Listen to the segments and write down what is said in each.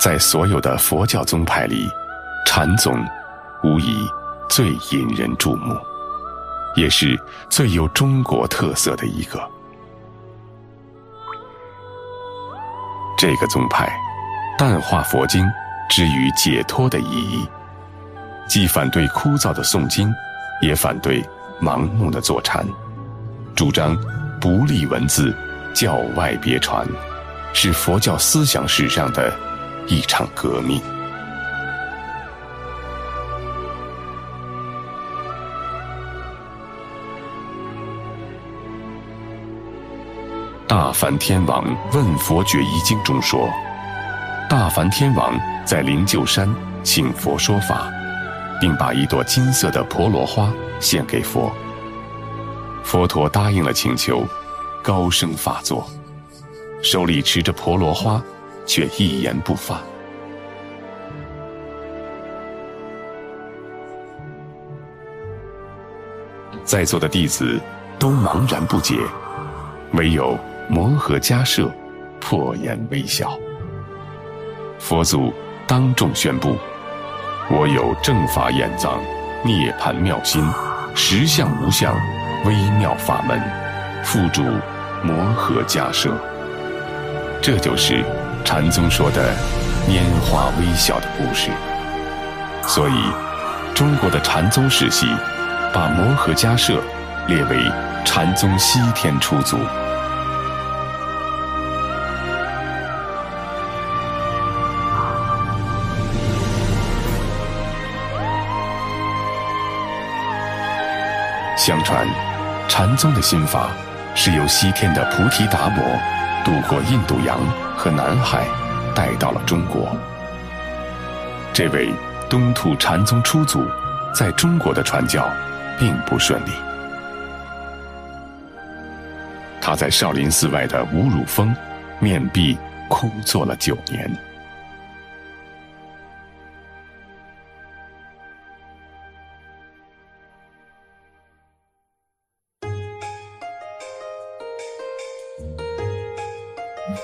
在所有的佛教宗派里，禅宗无疑最引人注目，也是最有中国特色的一个。这个宗派淡化佛经之于解脱的意义，既反对枯燥的诵经，也反对盲目的坐禅，主张不立文字，教外别传，是佛教思想史上的。一场革命。大梵天王问佛觉一经中说：“大梵天王在灵鹫山请佛说法，并把一朵金色的婆罗花献给佛。佛陀答应了请求，高声发座，手里持着婆罗花。”却一言不发。在座的弟子都茫然不解，唯有摩诃迦摄破颜微笑。佛祖当众宣布：“我有正法眼藏、涅盘妙心、实相无相、微妙法门，付诸摩诃迦舍。”这就是。禅宗说的“拈花微笑”的故事，所以中国的禅宗史系把摩诃迦摄列为禅宗西天出祖。相传，禅宗的心法是由西天的菩提达摩渡过印度洋。和南海带到了中国。这位东土禅宗初祖，在中国的传教并不顺利。他在少林寺外的五乳峰面壁枯坐了九年。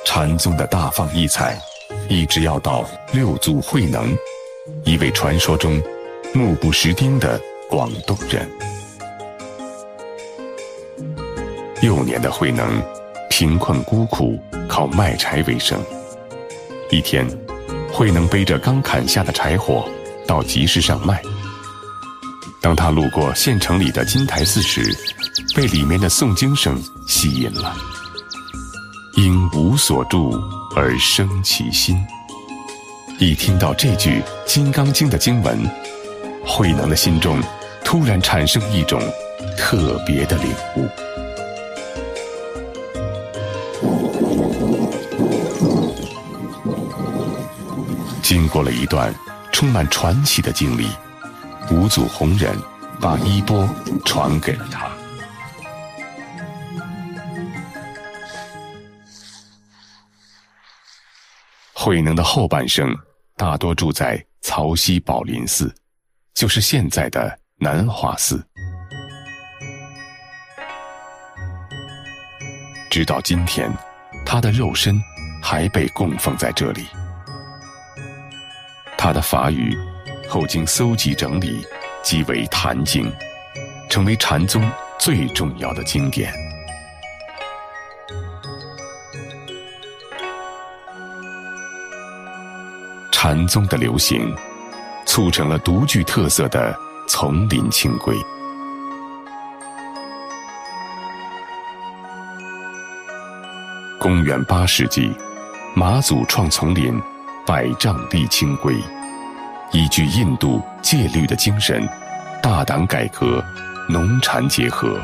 禅宗的大放异彩，一直要到六祖慧能，一位传说中目不识丁的广东人。幼年的慧能，贫困孤苦，靠卖柴为生。一天，慧能背着刚砍下的柴火到集市上卖。当他路过县城里的金台寺时，被里面的诵经声吸引了。因无所住而生其心。一听到这句《金刚经》的经文，慧能的心中突然产生一种特别的领悟。经过了一段充满传奇的经历，五祖弘忍把衣钵传给了他。慧能的后半生大多住在曹溪宝林寺，就是现在的南华寺。直到今天，他的肉身还被供奉在这里。他的法语后经搜集整理，即为《坛经》，成为禅宗最重要的经典。禅宗的流行，促成了独具特色的丛林清规。公元八世纪，马祖创丛林，百丈立清规，依据印度戒律的精神，大胆改革，农禅结合，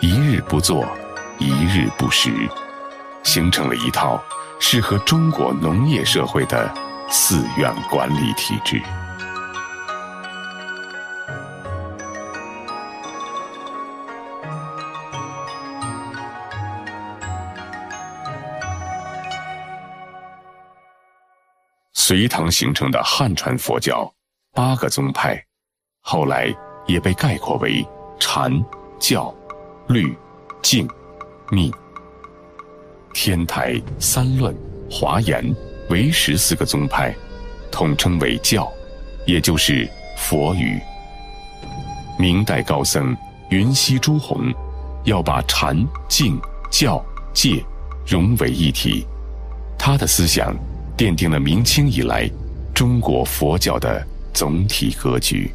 一日不做，一日不食，形成了一套适合中国农业社会的寺院管理体制。隋唐形成的汉传佛教八个宗派，后来也被概括为禅、教、律、净、密。天台、三论、华严、为十四个宗派，统称为教，也就是佛语。明代高僧云溪朱红，要把禅、净、教、戒融为一体，他的思想。奠定了明清以来中国佛教的总体格局。